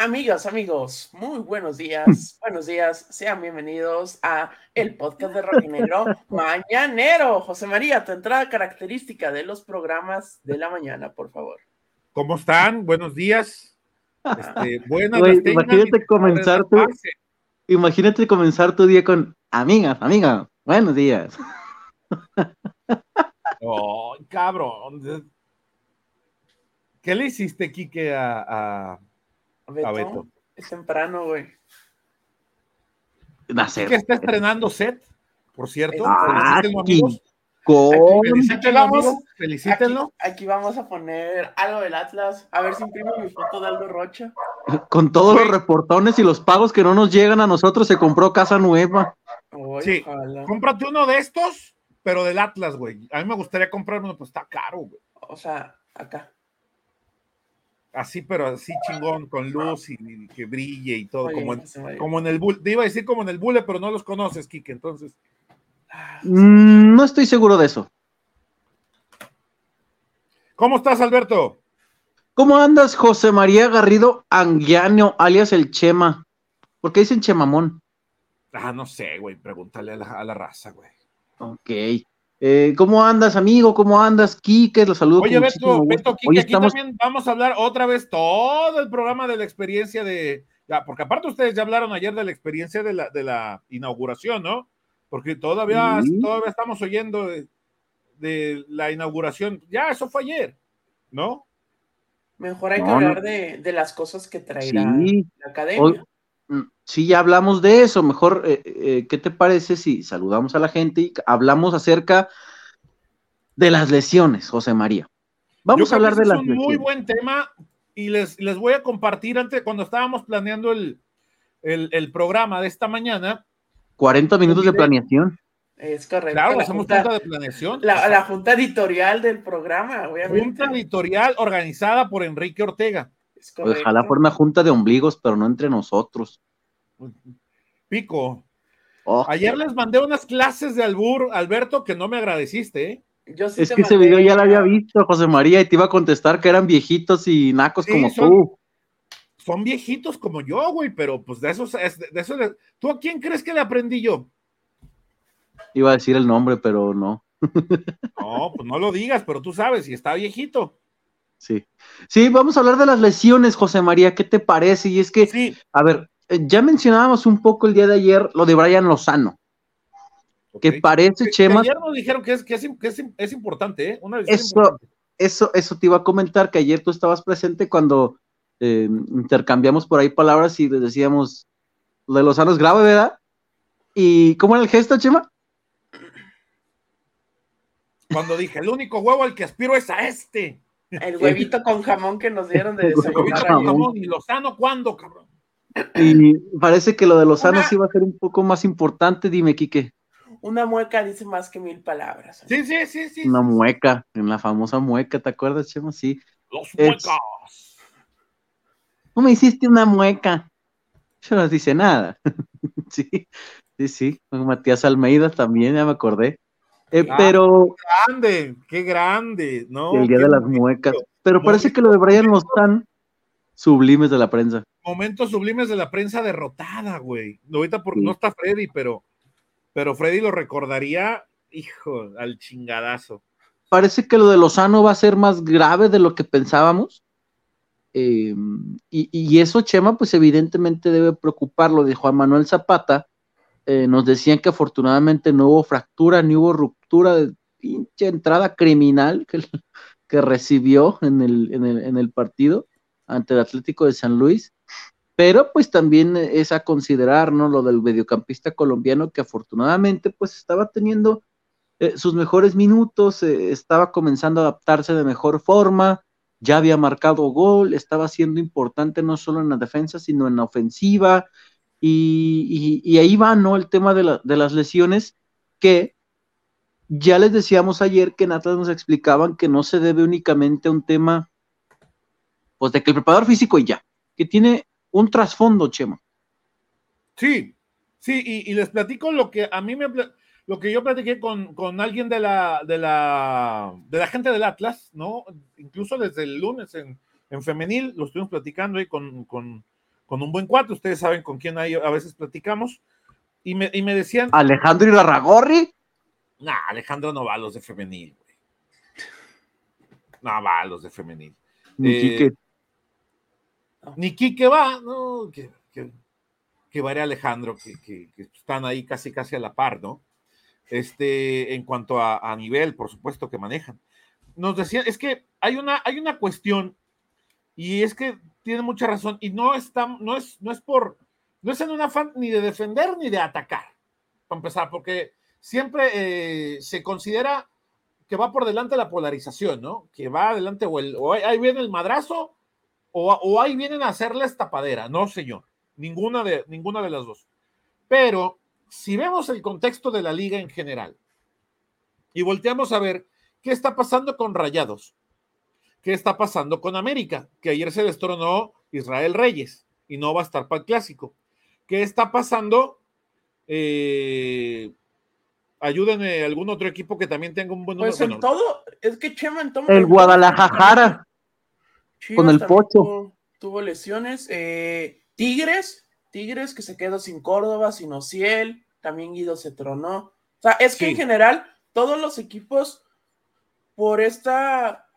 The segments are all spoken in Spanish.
Amigas, amigos, muy buenos días, buenos días, sean bienvenidos a el podcast de Rock Negro Mañanero. José María, tu entrada característica de los programas de la mañana, por favor. ¿Cómo están? Buenos días. Este, buenas Güey, imagínate comenzar tu, imagínate comenzar tu día con amigas, amigas, buenos días. Oh, cabrón. ¿Qué le hiciste, Quique, a, a, Beto, a Beto? Es temprano, güey. Nacer. Quique está estrenando set, por cierto. Ah, Felicítenlo, amigos. Vamos- amigos. Felicítenlo. Aquí, aquí vamos a poner algo del Atlas. A ver si imprimo mi foto de Aldo Rocha. con todos los reportones y los pagos que no nos llegan a nosotros, se compró casa nueva. Sí. ojalá. Cómprate uno de estos, pero del Atlas, güey. A mí me gustaría comprarme uno, pues está caro, güey. O sea, acá. Así, pero así chingón, con luz y, y que brille y todo, Oye, como en, como en el bull. Te iba a decir como en el bule, pero no los conoces, Quique, entonces. Ah, Mm, no estoy seguro de eso. ¿Cómo estás, Alberto? ¿Cómo andas, José María Garrido Anguiano, alias el Chema? ¿Por qué dicen Chemamón? Ah, no sé, güey, pregúntale a la, a la raza, güey. Ok. Eh, ¿Cómo andas, amigo? ¿Cómo andas, Quique? Los saludo Oye, Beto. Beto, Quique, Hoy aquí estamos también vamos a hablar otra vez todo el programa de la experiencia de. ya, porque aparte ustedes ya hablaron ayer de la experiencia de la, de la inauguración, ¿no? Porque todavía, Sí. todavía estamos oyendo de, de la inauguración. Ya, eso fue ayer, ¿no? Mejor hay que no. hablar de, de las cosas que traerá Sí. la academia. Hoy- Sí, ya hablamos de eso. Mejor, eh, eh, ¿qué te parece si saludamos a la gente y hablamos acerca de las lesiones, José María? Vamos Yo a hablar de las es un muy lesiones. buen tema y les, les voy a compartir antes, cuando estábamos planeando el, el, el programa de esta mañana. 40 minutos de planeación. Es correcto. Claro, la, hacemos junta, junta de planeación. la- la junta editorial del programa, obviamente. Junta editorial organizada por Enrique Ortega. Es correcto. Ojalá fuera una junta de ombligos, pero no entre nosotros. Pico. Oh, Ayer les mandé unas clases de albur, Alberto, que no me agradeciste, ¿eh? Yo sí es te que ese video ya lo había visto, José María, y te iba a contestar que eran viejitos y nacos Sí, como son- tú. Son viejitos como yo, güey, pero pues de esos, es- de eso, le- ¿tú a quién crees que le aprendí yo? Iba a decir el nombre, pero no. No, pues no lo digas, pero tú sabes, y está viejito. Sí. Sí, vamos a hablar de las lesiones, José María. ¿Qué te parece? Y es que, Sí, a ver, eh, ya mencionábamos un poco el día de ayer lo de Brian Lozano, que ok. parece, Que- Chema, que ayer nos dijeron que es, que es, que es, es importante, ¿eh? Una Eso- importante. eso, eso te iba a comentar, que ayer tú estabas presente cuando eh, intercambiamos por ahí palabras y le decíamos, lo de Lozano es grave, ¿verdad? ¿Y cómo era el gesto, Chema? Cuando dije, el único huevo al que aspiro es a este. El huevito con jamón que nos dieron de desayunar jamón. ¿Y Lozano cuándo, cabrón? Y parece que lo de Lozano Una- sí va a ser un poco más importante, dime, Quique. Una mueca dice más que mil palabras. Sí, sí, sí, sí. Una mueca, en la famosa mueca, ¿te acuerdas, Chema? Sí. Los Es- muecas. ¿Cómo me hiciste una mueca? Yo no dice nada. sí, sí, sí. Con Matías Almeida también, ya me acordé. Eh, Ah, pero Grande, qué grande, ¿no? el día Qué de las bonito. muecas. Pero parece que lo de Brian no están sublimes de la prensa. Momentos sublimes de la prensa derrotada, güey. Ahorita por, Sí. no está Freddy, pero, pero Freddy lo recordaría, hijo, al chingadazo. Parece que lo de Lozano va a ser más grave de lo que pensábamos. Eh, y, y eso, Chema, pues evidentemente debe preocupar. Lo de Juan Manuel Zapata. Eh, nos decían que afortunadamente no hubo fractura ni hubo ruptura de pinche entrada criminal que, que recibió en el, en, el, en el partido ante el Atlético de San Luis. Pero pues también es a considerar, ¿no? Lo del mediocampista colombiano que afortunadamente pues estaba teniendo eh, sus mejores minutos, eh, estaba comenzando a adaptarse de mejor forma, ya había marcado gol, estaba siendo importante no solo en la defensa, sino en la ofensiva, y, ahí va, ¿no? El tema de, la- de las lesiones, que ya les decíamos ayer que en Atlas nos explicaban que no se debe únicamente a un tema, pues de que el preparador físico y ya, que tiene un trasfondo, Chema. Sí, sí, y, les platico lo que a mí me lo que yo platiqué con, con alguien de la, de la de la gente del Atlas, ¿no? Incluso desde el lunes en, en femenil lo estuvimos platicando ahí con, con, con un buen cuate, ustedes saben con quién hay, a veces platicamos, y me, y me decían... Alejandro Irarragorri. Nah, Alejandro no va a los de femenil, güey. No va a los de femenil. Ni Eh, Quique. Ni Quique va, no, que, que, que va a ir Alejandro, que, que- que están ahí casi casi a la par, ¿no? Este, en cuanto a, a nivel, por supuesto, que manejan. Nos decían, es que hay una, hay una cuestión, y es que tiene mucha razón, y no está, no es, no es por, no es en un afán ni de defender ni de atacar, para empezar, porque siempre eh, se considera que va por delante la polarización, ¿no? Que va adelante o, el, o ahí- viene el madrazo o, o ahí vienen a hacerles tapadera. No, señor. Ninguna de, ninguna de las dos. Pero si vemos el contexto de la liga en general y volteamos a ver qué está pasando con Rayados, qué está pasando con América, que ayer se destronó Israel Reyes y no va a estar para el clásico. ¿Qué está pasando? Eh, ayúdenme algún otro equipo que también tenga un buen número. Pues en Bueno, todo, es que Chema en todo. El Guadalajara. Chivas con el Pocho. Tuvo, tuvo lesiones. eh, Tigres, Tigres que se quedó sin Córdoba, sin Ociel, también Guido se tronó. O sea, es que Sí. en general todos los equipos por esta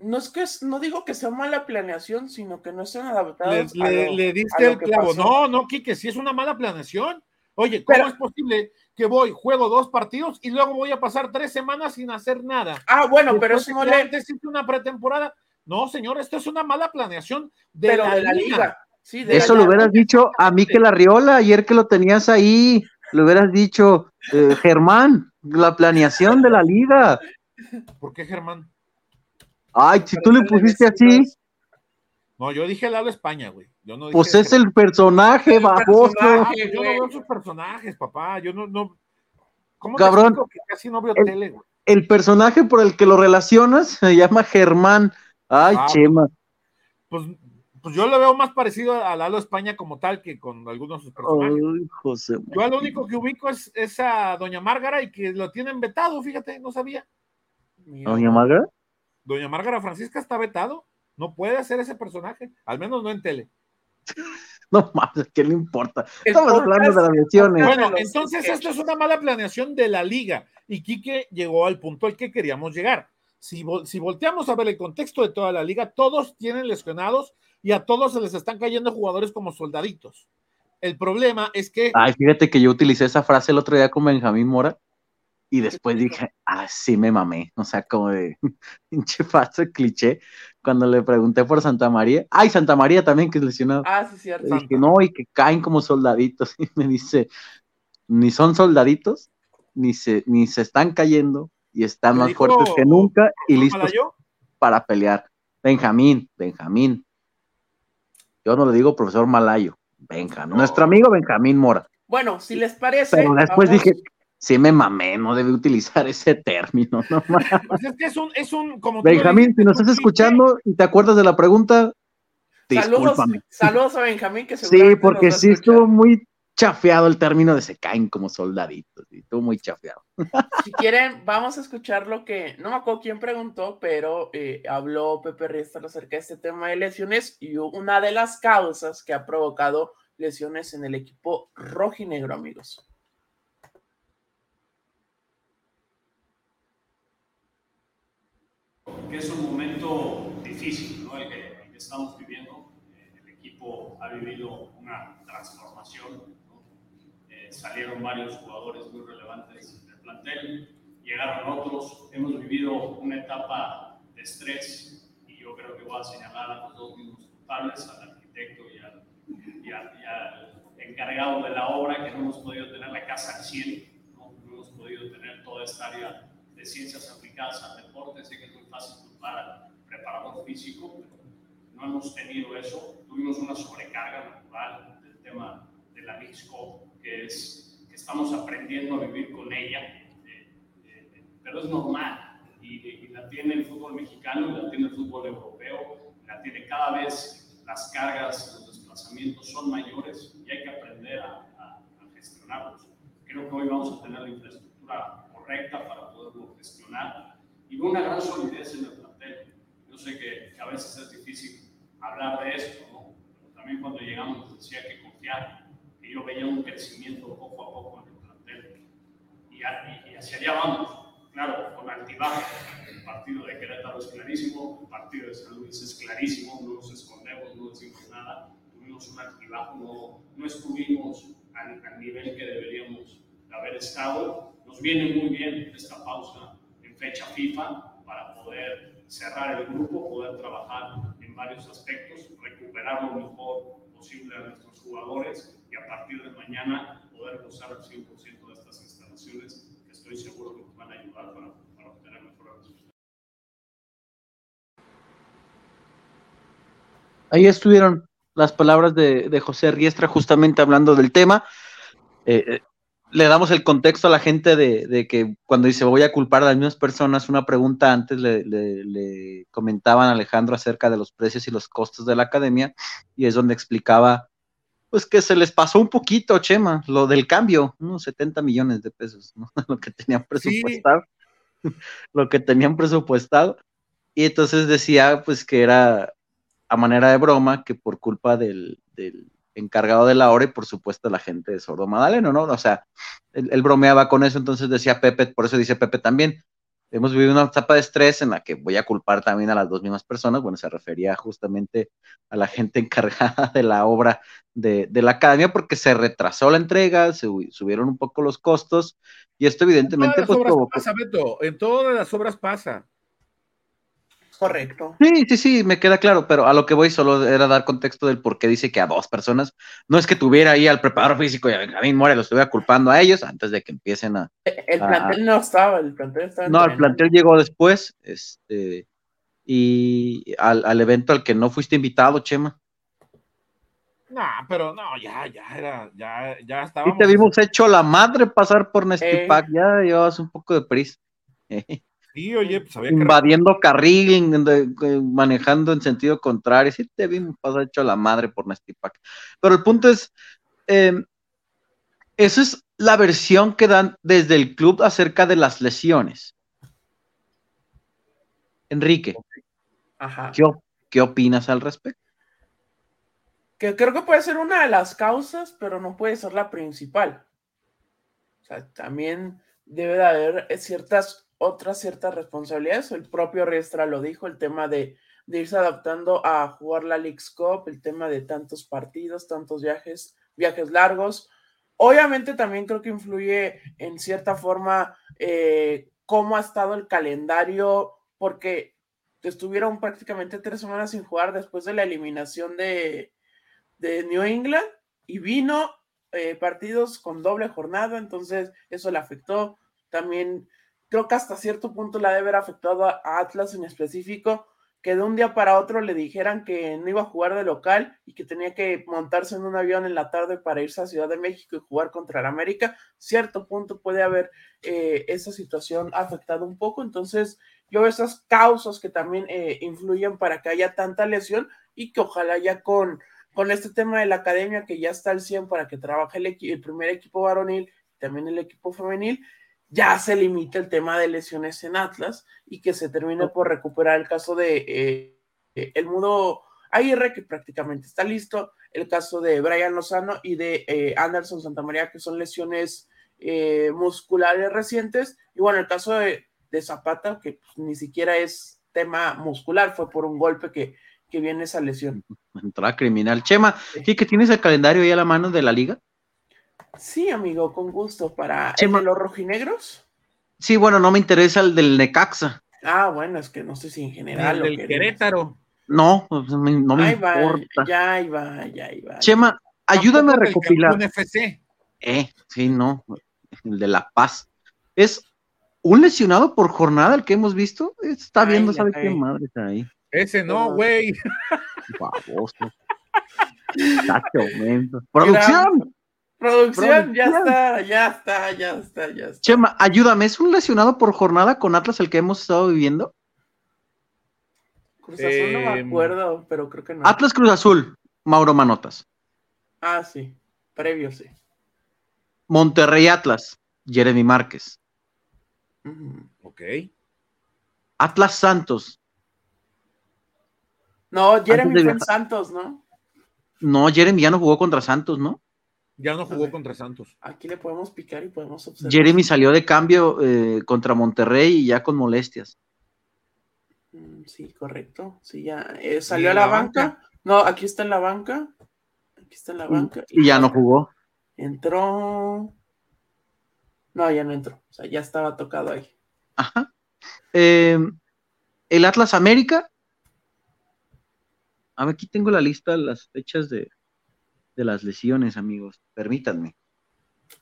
no es que es- no digo que sea mala planeación, sino que no están le, adaptados. a le- lo- le a diste lo el que clavo. pasó. No, no, Quique, si es una mala planeación. Oye, ¿cómo Pero- es posible que voy, juego dos partidos y luego voy a pasar tres semanas sin hacer nada? Ah, bueno, pero eso no le. antes hice una pretemporada. No, señor, esto es una mala planeación de, Pero la, de la liga. liga. Sí, de Eso la lo liga. hubieras dicho a Miquel Arriola, ayer que lo tenías ahí, lo hubieras dicho, eh, Germán, la planeación de la liga. ¿Por qué, Germán? Ay, si tú le pusiste así, No, yo dije Lalo España, güey. Yo no dije pues es el personaje, El baboso. Personaje. yo no veo sus personajes, papá. Yo no, no. ¿Cómo Cabrón. que casi no veo El- tele, güey? El personaje por el que lo relacionas se llama Germán. Ay, Ah, Chema. Pues, pues yo lo veo más parecido a Lalo España como tal que con algunos de sus personajes. Ay, José. Yo lo único que ubico es, es a Doña Márgara y que lo tienen vetado, fíjate, no sabía. Mira. Doña Maga. Doña Márgara Francisca está vetado, no puede hacer ese personaje, al menos no en tele. No mames, ¿qué le importa? Estamos podcast- hablando de las lesiones. podcast- Bueno, entonces esto es una mala planeación de la liga y Quique llegó al punto al que queríamos llegar. Si, vol- si volteamos a ver el contexto de toda la liga, todos tienen lesionados y a todos se les están cayendo jugadores como soldaditos. El problema es que Ay, fíjate que yo utilicé esa frase el otro día con Benjamín Mora y después dije, ah, sí me mamé. O sea, como de pinche frase cliché cuando le pregunté por Santa María. Ay, Santa María también que es lesionado. Ah, sí, cierto. Le dije, no, y que caen como soldaditos. Y me dice, ni son soldaditos, ni se, ni se están cayendo, y están ¿Le más dijo fuertes que nunca y ¿Fue listos para pelear. Benjamín, Benjamín. Yo no le digo profesor Malayo, Benjamín. No. Nuestro amigo Benjamín Mora. Bueno, si les parece. Pero después vamos- dije, sí me mamé, no debe utilizar ese término. No. Pues es que es un, es un como Benjamín, si nos estás escuchando y te acuerdas de la pregunta, Saludos, discúlpame. saludos a Benjamín, que Sí, porque sí escuchar. estuvo muy chafeado el término de se caen como soldaditos. estuvo muy chafeado. Si quieren, vamos a escuchar lo que, no me acuerdo quién preguntó, pero eh, habló Pepe Riestra acerca de este tema de lesiones y una de las causas que ha provocado lesiones en el equipo rojinegro, amigos. Que es un momento difícil, ¿no? el, que, el que estamos viviendo. Eh, el equipo ha vivido una transformación. ¿no? Eh, salieron varios jugadores muy relevantes del plantel, llegaron otros. Hemos vivido una etapa de estrés y yo creo que voy a señalar a los dos mismos culpables, al arquitecto y al, y al- y al encargado de la obra, que no hemos podido tener la casa al 100, no, no hemos podido tener toda esta área de ciencias aplicadas al deporte. Sé que es muy fácil culpar al preparador físico, pero no hemos tenido eso. Tuvimos una sobrecarga natural del tema de la Mixco, que es que estamos aprendiendo a vivir con ella, eh, eh, pero es normal. Y, y la tiene el fútbol mexicano, y la tiene el fútbol europeo, la tiene cada vez las cargas, los desplazamientos son mayores y hay que aprender a, a- a gestionarlos. Creo que hoy vamos a tener la infraestructura correcta para gestionar y una gran solidez en el plantel. Yo sé que, que a veces es difícil hablar de esto, ¿no? Pero también cuando llegamos nos decía que confiar, que yo veía un crecimiento poco a poco en el plantel. Y, y, y hacia allá vamos claro, con altibajo. El partido de Querétaro es clarísimo, el partido de San Luis es clarísimo, no nos escondemos, no decimos nada. Tuvimos un altibajo, no, no estuvimos al, al, nivel que deberíamos haber estado. Nos viene muy bien esta pausa fecha FIFA para poder cerrar el grupo, poder trabajar en varios aspectos, recuperar lo mejor posible a nuestros jugadores y a partir de mañana poder gozar al 100% de estas instalaciones que estoy seguro que van a ayudar para, para obtener mejores resultados. Ahí estuvieron las palabras de, de, José Riestra justamente hablando del tema. Eh, eh, le damos el contexto a la gente de, de, que cuando dice voy a culpar a las mismas personas, una pregunta antes le, le, le, comentaban a Alejandro acerca de los precios y los costos de la academia y es donde explicaba pues que se les pasó un poquito, Chema, lo del cambio, unos 70 millones de pesos, ¿no? lo que tenían presupuestado, sí. lo que tenían presupuestado. Y entonces decía, pues que era a manera de broma, que por culpa del, del encargado de la hora y por supuesto la gente de Sordo Madaleno, ¿no? O sea, él, él, bromeaba con eso, entonces decía Pepe, por eso dice Pepe también, hemos vivido una etapa de estrés en la que voy a culpar también a las dos mismas personas, bueno, se refería justamente a la gente encargada de la obra de, de la academia porque se retrasó la entrega, se subieron un poco los costos y esto evidentemente... En todas las pues, obras pasa, Beto, en todas las obras pasa. Correcto. Sí, sí, sí, me queda claro, pero a lo que voy solo era dar contexto del por qué dice que a dos personas, no es que tuviera ahí al preparador físico y a Benjamín More lo estuviera culpando a ellos antes de que empiecen a... El plantel no estaba, el plantel estaba... No, el plantel llegó después, este, y al, al, evento al que no fuiste invitado, Chema. No, pero no, ya, ya era, ya, ya estábamos... Y te vimos hecho la madre pasar por Nestipac, eh. ya llevabas un poco de prisa. Sí, oye, pues había invadiendo que... carril, manejando en sentido contrario, sí te vimos pasar hecho la madre por Nestipac. Pero el punto es, eh, eso es la versión que dan desde el club acerca de las lesiones. Enrique, Ajá. ¿qué, ¿qué opinas al respecto? Que creo que puede ser una de las causas, pero no puede ser la principal. O sea, también debe de haber ciertas otras ciertas responsabilidades. El propio Riestra lo dijo, el tema de, de, irse adaptando a jugar la League's Cup, el tema de tantos partidos, tantos viajes, viajes largos. Obviamente también creo que influye en cierta forma eh, cómo ha estado el calendario, porque estuvieron prácticamente tres semanas sin jugar después de la eliminación de, de New England y vino eh, partidos con doble jornada, entonces eso le afectó. También creo que hasta cierto punto la debe haber afectado a Atlas en específico, que de un día para otro le dijeran que no iba a jugar de local y que tenía que montarse en un avión en la tarde para irse a Ciudad de México y jugar contra el América. Cierto punto puede haber eh, esa situación afectado un poco, entonces yo veo esas causas que también eh, influyen para que haya tanta lesión y que ojalá ya con, con este tema de la academia que ya está al 100 para que trabaje el, el primer equipo varonil, también el equipo femenil, ya se limita el tema de lesiones en Atlas y que se termine por recuperar el caso de eh, el mudo Aguirre, que prácticamente está listo, el caso de Brian Lozano y de eh, Anderson Santamaría, que son lesiones eh, musculares recientes, y bueno, el caso de, de Zapata, que pues, ni siquiera es tema muscular, fue por un golpe que, que viene esa lesión. Entrada criminal. Chema, ¿sí que tienes el calendario ahí a la mano de la liga? Sí, amigo, con gusto. ¿Para Chema. el de los rojinegros? Sí, bueno, no me interesa el del Necaxa. Ah, bueno, es que no sé si en general. El del Querétaro. No, pues, no me ahí importa. Va, ya iba, ya iba. Chema, ayúdame a recopilar. FC. Eh, sí, no, el de La Paz. Es un lesionado por jornada el que hemos visto. Está viendo, ay, ¿sabe ay. qué madre está ahí? Ese no, güey. Baboso. Producción. Producción, ya está, ya está, ya está, ya está. Chema, ayúdame, ¿es un lesionado por jornada con Atlas el que hemos estado viviendo? Cruz Azul eh, no me acuerdo, pero creo que no. Atlas Cruz Azul, Mauro Manotas. Ah, sí, previo, sí. Monterrey Atlas, Jeremy Márquez. Ok. Atlas Santos. No, Jeremy fue en Santos, ¿no? No, Jeremy ya no jugó contra Santos, ¿no? Ya no jugó contra Santos. Aquí le podemos picar y podemos observar. Jeremy salió de cambio eh, contra Monterrey y ya con molestias. Mm, sí, correcto. Sí, ya eh, salió a la, banca? No, aquí está en la banca. Aquí está en la banca. Y, ya no jugó. Entró. No, ya no entró. O sea, ya estaba tocado ahí. Ajá. Eh, el Atlas América. A ver, aquí tengo la lista de las fechas de, de las lesiones, amigos. Permítanme.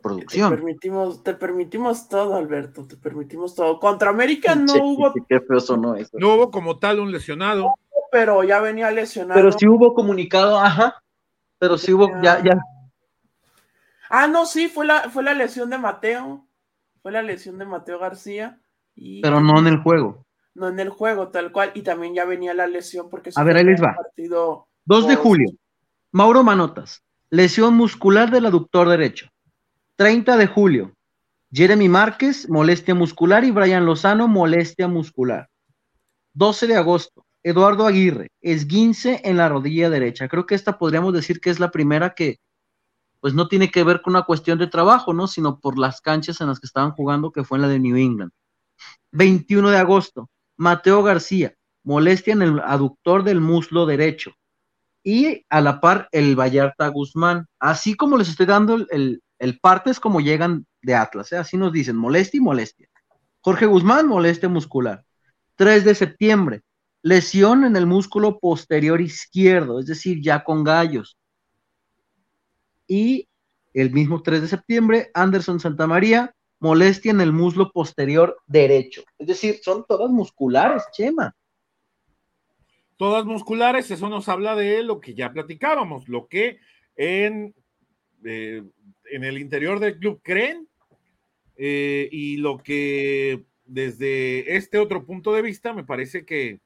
Producción. Te permitimos, te permitimos todo, Alberto. Te permitimos todo. Contra América no hubo. Qué feo sonó eso. No hubo como tal un lesionado. pero ya venía lesionado. Pero sí hubo comunicado, ajá. Pero sí hubo, ya, ya. Ah, no, sí, fue la, fue la lesión de Mateo. Fue la lesión de Mateo García. Pero no en el juego. No en el juego, tal cual. Y también ya venía la lesión porque... A ver, ahí les va. Partido 2 de julio. Mauro Manotas. Lesión muscular del aductor derecho. 30 de julio. Jeremy Márquez, molestia muscular y Brian Lozano, molestia muscular. 12 de agosto. Eduardo Aguirre, esguince en la rodilla derecha. Creo que esta podríamos decir que es la primera que, pues no tiene que ver con una cuestión de trabajo, ¿no? Sino por las canchas en las que estaban jugando, que fue en la de New England. 21 de agosto, Mateo García, molestia en el aductor del muslo derecho. Y a la par, el Vallarta Guzmán. Así como les estoy dando el, el, parte, es como llegan de Atlas, ¿eh? así nos dicen, molestia y molestia. Jorge Guzmán, molestia muscular. 3 de septiembre, lesión en el músculo posterior izquierdo, es decir, ya con gallos. Y el mismo 3 de septiembre, Anderson Santamaría, molestia en el muslo posterior derecho. Es decir, son todas musculares, Chema. Todas musculares, eso nos habla de lo que ya platicábamos, lo que en, eh, en el interior del club creen eh, y lo que desde este otro punto de vista me parece que,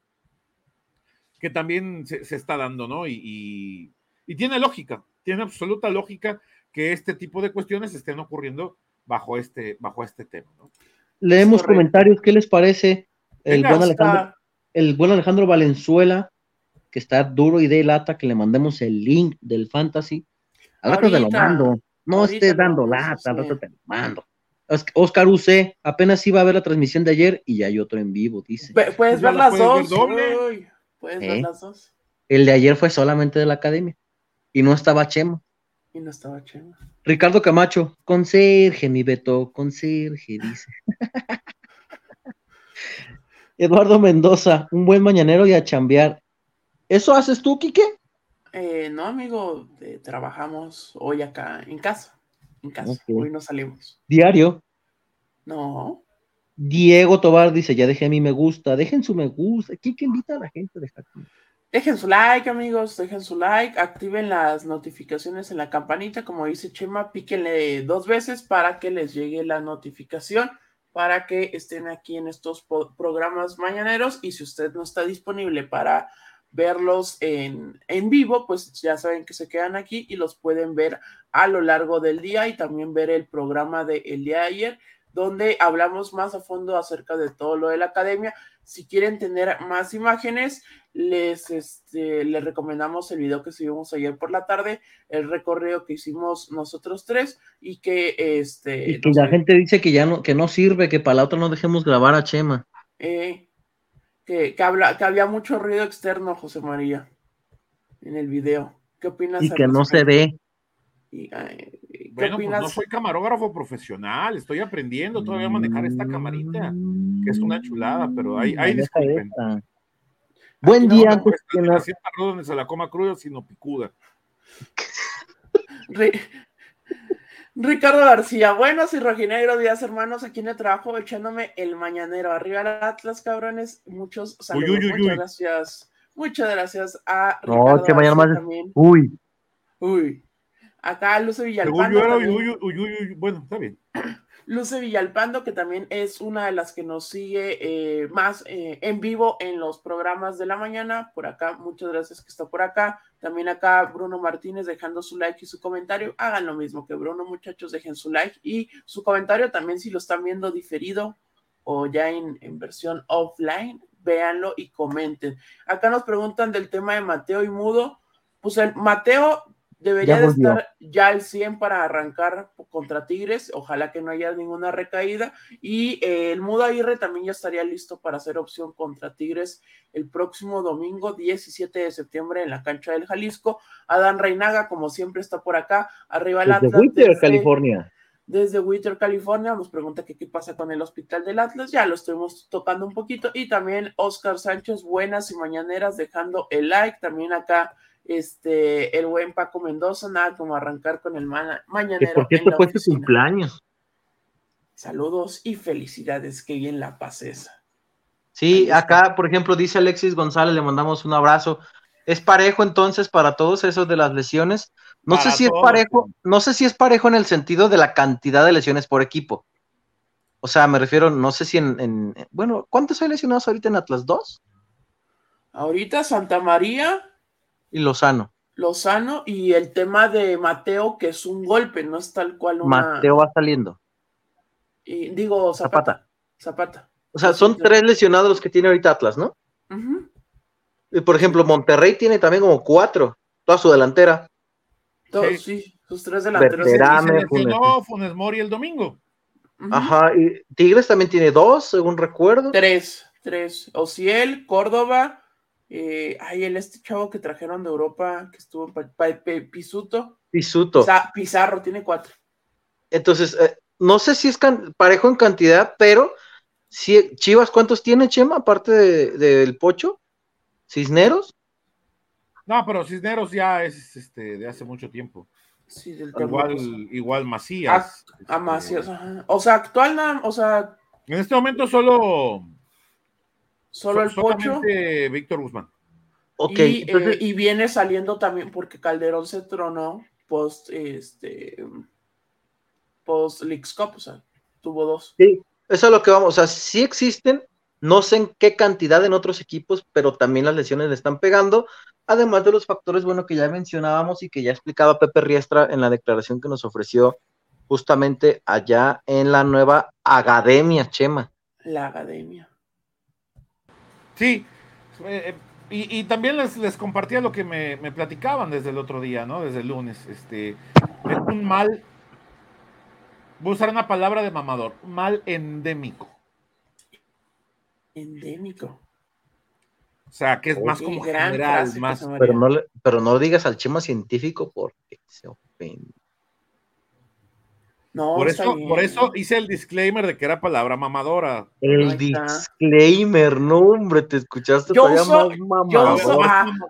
que también se, está dando, ¿no? Y, y, tiene lógica, tiene absoluta lógica que este tipo de cuestiones estén ocurriendo bajo este, bajo este tema. ¿no? Leemos comentarios, ¿qué les parece? El buen, Alejandro, el buen Alejandro Valenzuela, que está duro y de lata, que le mandemos el link del fantasy. Al rato te lo mando. No estés dando lata, al rato te lo mando. Oscar UC, apenas iba a ver la transmisión de ayer y ya hay otro en vivo, dice. Puedes ver las dos. Puedes ver las dos. El de ayer fue solamente de la academia y no estaba Chema. Y no estaba Chema. Ricardo Camacho, conserje, mi Beto, conserje, dice. Eduardo Mendoza, un buen mañanero y a chambear. ¿Eso haces tú, Quique? Eh, no, amigo, eh, trabajamos hoy acá en casa. En casa, hoy no salimos. ¿Diario? No. Diego Tobar dice, ya dejé a mi me gusta, dejen su me gusta. Quique invita a la gente a dejar Dejen su like, amigos, dejen su like, activen las notificaciones en la campanita, como dice Chema, píquenle dos veces para que les llegue la notificación, para que estén aquí en estos programas mañaneros y si usted no está disponible para verlos en, en vivo, pues ya saben que se quedan aquí y los pueden ver a lo largo del día y también ver el programa del el día de ayer donde hablamos más a fondo acerca de todo lo de la academia. Si quieren tener más imágenes, les, este, les recomendamos el video que subimos ayer por la tarde, el recorrido que hicimos nosotros tres y que este... Y que la gente dice que ya no, que no sirve, que para la otra no dejemos grabar a Chema. Eh, que, que, habla, que había mucho ruido externo, José María, en el video. ¿Qué opinas? Y que no se ve. Bueno, pues no soy camarógrafo profesional, estoy aprendiendo todavía a manejar esta camarita, que es una chulada, pero hay, hay disculpen. Buen día. No, pues, no donde se la coma cruda, sino picuda. Ricardo García, buenos y rojinegros días, hermanos. Aquí en el trabajo echándome el mañanero. Arriba el Atlas, cabrones. Muchos saludos. Muchas gracias. Muchas gracias a Ricardo no, que mañana más. También. Uy. Uy. Acá Luce Villalpando. bueno, está bien. Luce Villalpando, que también es una de las que nos sigue eh, más eh, en vivo en los programas de la mañana. Por acá, muchas gracias que está por acá. También acá Bruno Martínez dejando su like y su comentario. Hagan lo mismo que Bruno, muchachos, dejen su like y su comentario también si lo están viendo diferido o ya en, en versión offline, véanlo y comenten. Acá nos preguntan del tema de Mateo y Mudo. pues el Mateo debería de estar ya al 100 para arrancar contra Tigres, ojalá que no haya ninguna recaída, y eh, el Mudo Aguirre también ya estaría listo para hacer opción contra Tigres el próximo domingo 17 de septiembre en la cancha del Jalisco. Adán Reinaga, como siempre, está por acá, arriba el Atlas. Desde California. desde Winter, California, nos pregunta qué pasa con el hospital del Atlas, ya lo estuvimos tocando un poquito, y también Oscar Sánchez, buenas y mañaneras, dejando el like, también acá este, el buen Paco Mendoza, nada como arrancar con el mañanero. ¿Por qué te fue su cumpleaños? Saludos y felicidades, que bien la pases. Sí, acá, por ejemplo, dice Alexis González, le mandamos un abrazo. ¿Es parejo entonces para todos esos de las lesiones? No sé si es parejo, no sé si es parejo en el sentido de la cantidad de lesiones por equipo. O sea, me refiero, no sé si en, bueno, ¿cuántos hay lesionados ahorita en Atlas? ¿Dos? Ahorita Santa María. Y Lozano. Lozano y el tema de Mateo, que es un golpe, no es tal cual una... Mateo va saliendo. Y, digo, Zapata. Zapata. O sea, son tres lesionados los que tiene ahorita Atlas, ¿no? Y por ejemplo, Monterrey tiene también como cuatro, toda su delantera. Todos, sí. sus tres delanteros. No, Funes Mori el domingo. Ajá, y Tigres también tiene dos, según recuerdo. Tres, tres. Ociel, Córdoba, eh, ay, el este chavo que trajeron de Europa, que estuvo en Pisuto. Pisuto. Pizarro, tiene cuatro. Entonces, eh, no sé si es parejo en cantidad, pero si Chivas, ¿cuántos tiene Chema, aparte del Pocho? ¿Cisneros? No, pero Cisneros ya es este, de hace mucho tiempo. Sí, del igual, igual Macías. A, Macías, O sea, actual, o sea. En este momento solo. Solo el Pocho. Víctor Guzmán. Ok. Y, eh, y, viene saliendo también porque Calderón se tronó post este post Leagues Cup, o sea, tuvo dos. Sí, eso es lo que vamos, o sea, sí existen, no sé en qué cantidad en otros equipos, pero también las lesiones le están pegando además de los factores, bueno, que ya mencionábamos y que ya explicaba Pepe Riestra en la declaración que nos ofreció justamente allá en la nueva academia, Chema. La academia. Sí, eh, y, también les, compartía lo que me, platicaban desde el otro día, ¿no? Desde el lunes. Este, es un mal, voy a usar una palabra de mamador, mal endémico. Endémico. O sea, que es más como general, más. Pero no, pero no digas al chema científico porque se ofende. Por, eso, por eso hice el disclaimer de que era palabra mamadora. El disclaimer, no, hombre, te escuchaste yo uso,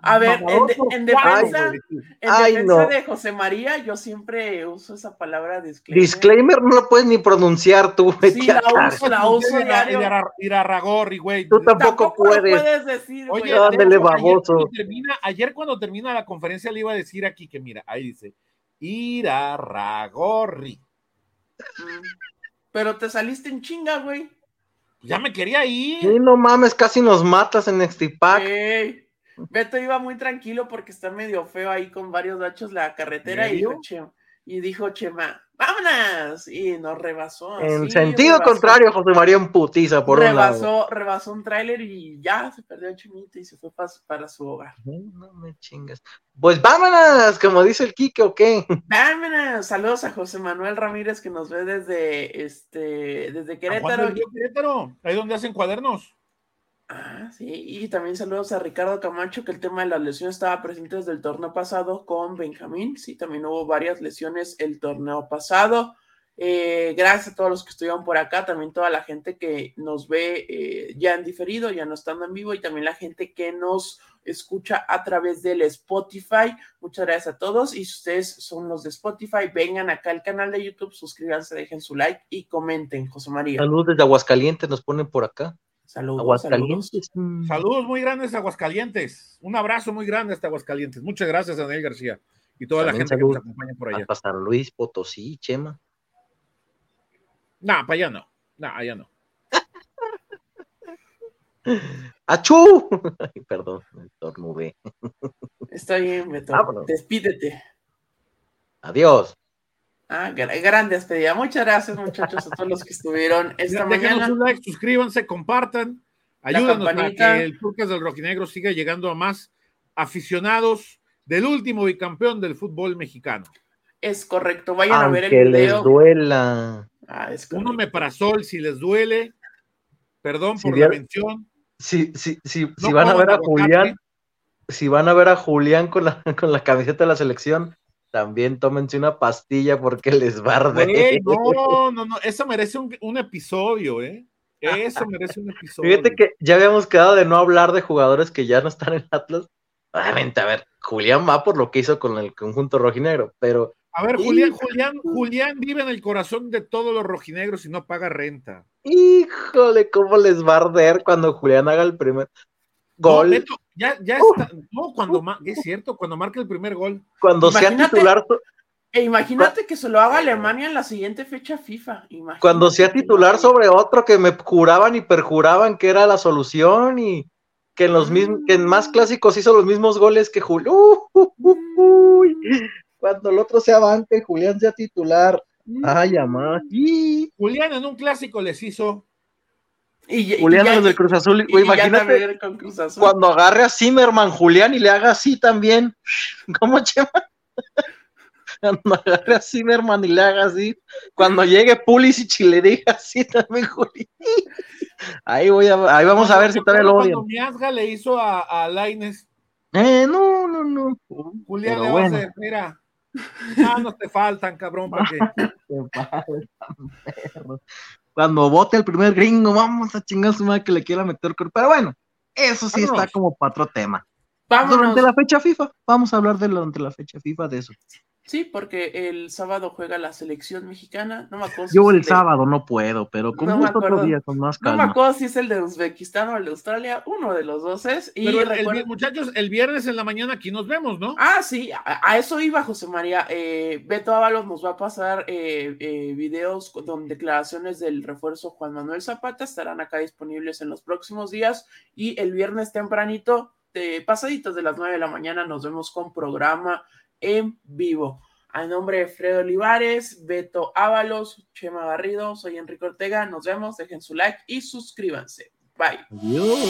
a, ver, en, defensa, de José María, yo siempre uso esa palabra disclaimer. Disclaimer no lo puedes ni pronunciar tú. Sí, la uso, la uso diario. Ir a, Ragorri, güey. Tú tampoco, puedes. puedes decir, Oye, ándale, baboso. Ayer cuando, termina, la conferencia le iba a decir aquí que, mira, ahí dice, ir a Ragorri. Pero te saliste en chinga, güey. Ya me quería ir. Sí, no mames, casi nos matas en Nextipac. Beto iba muy tranquilo porque está medio feo ahí con varios gachos la carretera y dijo, y dijo Chema, vámonos. Y nos rebasó. En sentido contrario, José María en putiza por rebasó, un lado. Rebasó un tráiler y ya se perdió el chimito y se fue para, su hogar. No me chingas. Pues vámonos, como dice el Kike, ¿o qué? Vámonos. Saludos a José Manuel Ramírez que nos ve desde, este, desde Querétaro. Querétaro, ahí donde hacen cuadernos. Ah, sí, y también saludos a Ricardo Camacho, que el tema de las lesiones estaba presente desde el torneo pasado con Benjamín. Sí, también hubo varias lesiones el torneo pasado. Eh, gracias a todos los que estuvieron por acá, también toda la gente que nos ve eh, ya en diferido, ya no estando en vivo, y también la gente que nos escucha a través del Spotify. Muchas gracias a todos. Y si ustedes son los de Spotify, vengan acá al canal de YouTube, suscríbanse, dejen su like y comenten, José María. Saludos desde Aguascalientes, nos ponen por acá. Saludos. Aguascalientes. Saludos. muy grandes a Aguascalientes. Un abrazo muy grande hasta Aguascalientes. Muchas gracias, Daniel García. Y toda la gente que nos acompaña por allá. Hasta Luis Potosí, Chema. No, para allá no. No, allá no. ¡Achú! perdón, me estornudé. Está bien, Beto. Despídete. Adiós. Ah, grande despedida. Muchas gracias, muchachos, a todos los que estuvieron esta mañana. un like, suscríbanse, compartan, ayúdanos para que el podcast del Rojinegro siga llegando a más aficionados del último bicampeón del fútbol mexicano. Es correcto, vayan a ver el Aunque les video. duela. Ah, es Uno me parazol si les duele. Perdón Si por la mención. Si, si, si, No si van a ver a. Julián, si van a ver a Julián con la, con la camiseta de la selección, también tómense una pastilla porque les va a arder. No, no, no. Eso merece un, un episodio, ¿eh? Eso merece un episodio. Fíjate que ya habíamos quedado de no hablar de jugadores que ya no están en Atlas. Obviamente, a ver, Julián va por lo que hizo con el conjunto rojinegro, pero A ver, Julián, Julián, Julián vive en el corazón de todos los rojinegros y no paga renta. híjole, cómo les va a arder cuando Julián haga el primer No, gol, Beto, ya, ya está. No, cuando ma- es cierto, cuando marca el primer gol. cuando sea Imagínate- titular, E imagínate que se lo haga Alemania en la siguiente fecha FIFA. Imagínate cuando sea titular sobre otro que me juraban y perjuraban que era la solución y que en los mismos, que en más clásicos hizo los mismos goles que Julián. cuando el otro sea banca y Julián sea titular. Ay, amá. Y Julián en un clásico les hizo. Y, Julián y los del Cruz Azul, güey, imagínate con Cruz Azul. cuando agarre a Zimmerman Julián y le haga así también. ¿Cómo Chema? Cuando agarre a Zimmerman y le haga así. Cuando llegue Pulisic y le diga así también Julián. Ahí voy a, ahí vamos a ver si todavía lo odian. Cuando Miazga le hizo a, a Laines, Eh, no, no, no. Julián Pero le va bueno. a hacer, mira. Manos te faltan, cabrón, para que. Cuando vote el primer gringo, vamos a chingar su madre que le quiera meter cuerpo. Pero bueno, eso sí Vámonos. está como para otro tema. Vámonos. Durante la fecha FIFA, vamos a hablar de durante la fecha FIFA de eso. Sí, porque el sábado juega la selección mexicana. No me acuerdo si Yo el de- sábado no puedo, pero con No gusto otro día, con más No me calma. acuerdo si es el de Uzbekistán o el de Australia. Uno de los dos es. Y Pero el- recuerda- muchachos, el viernes en la mañana aquí nos vemos, ¿no? Ah, sí, a, a eso iba José María. Eh, Beto Ábalos nos va a pasar eh, eh, videos con con declaraciones del refuerzo Juan Manuel Zapata. Estarán acá disponibles en los próximos días. Y el viernes tempranito, de pasaditos de las 9 de la mañana, nos vemos con programa en vivo. A nombre de Fredo Olivares, Beto Ábalos, Chema Garrido, soy Enrique Ortega. Nos vemos, dejen su like y suscríbanse. Bye. Adiós.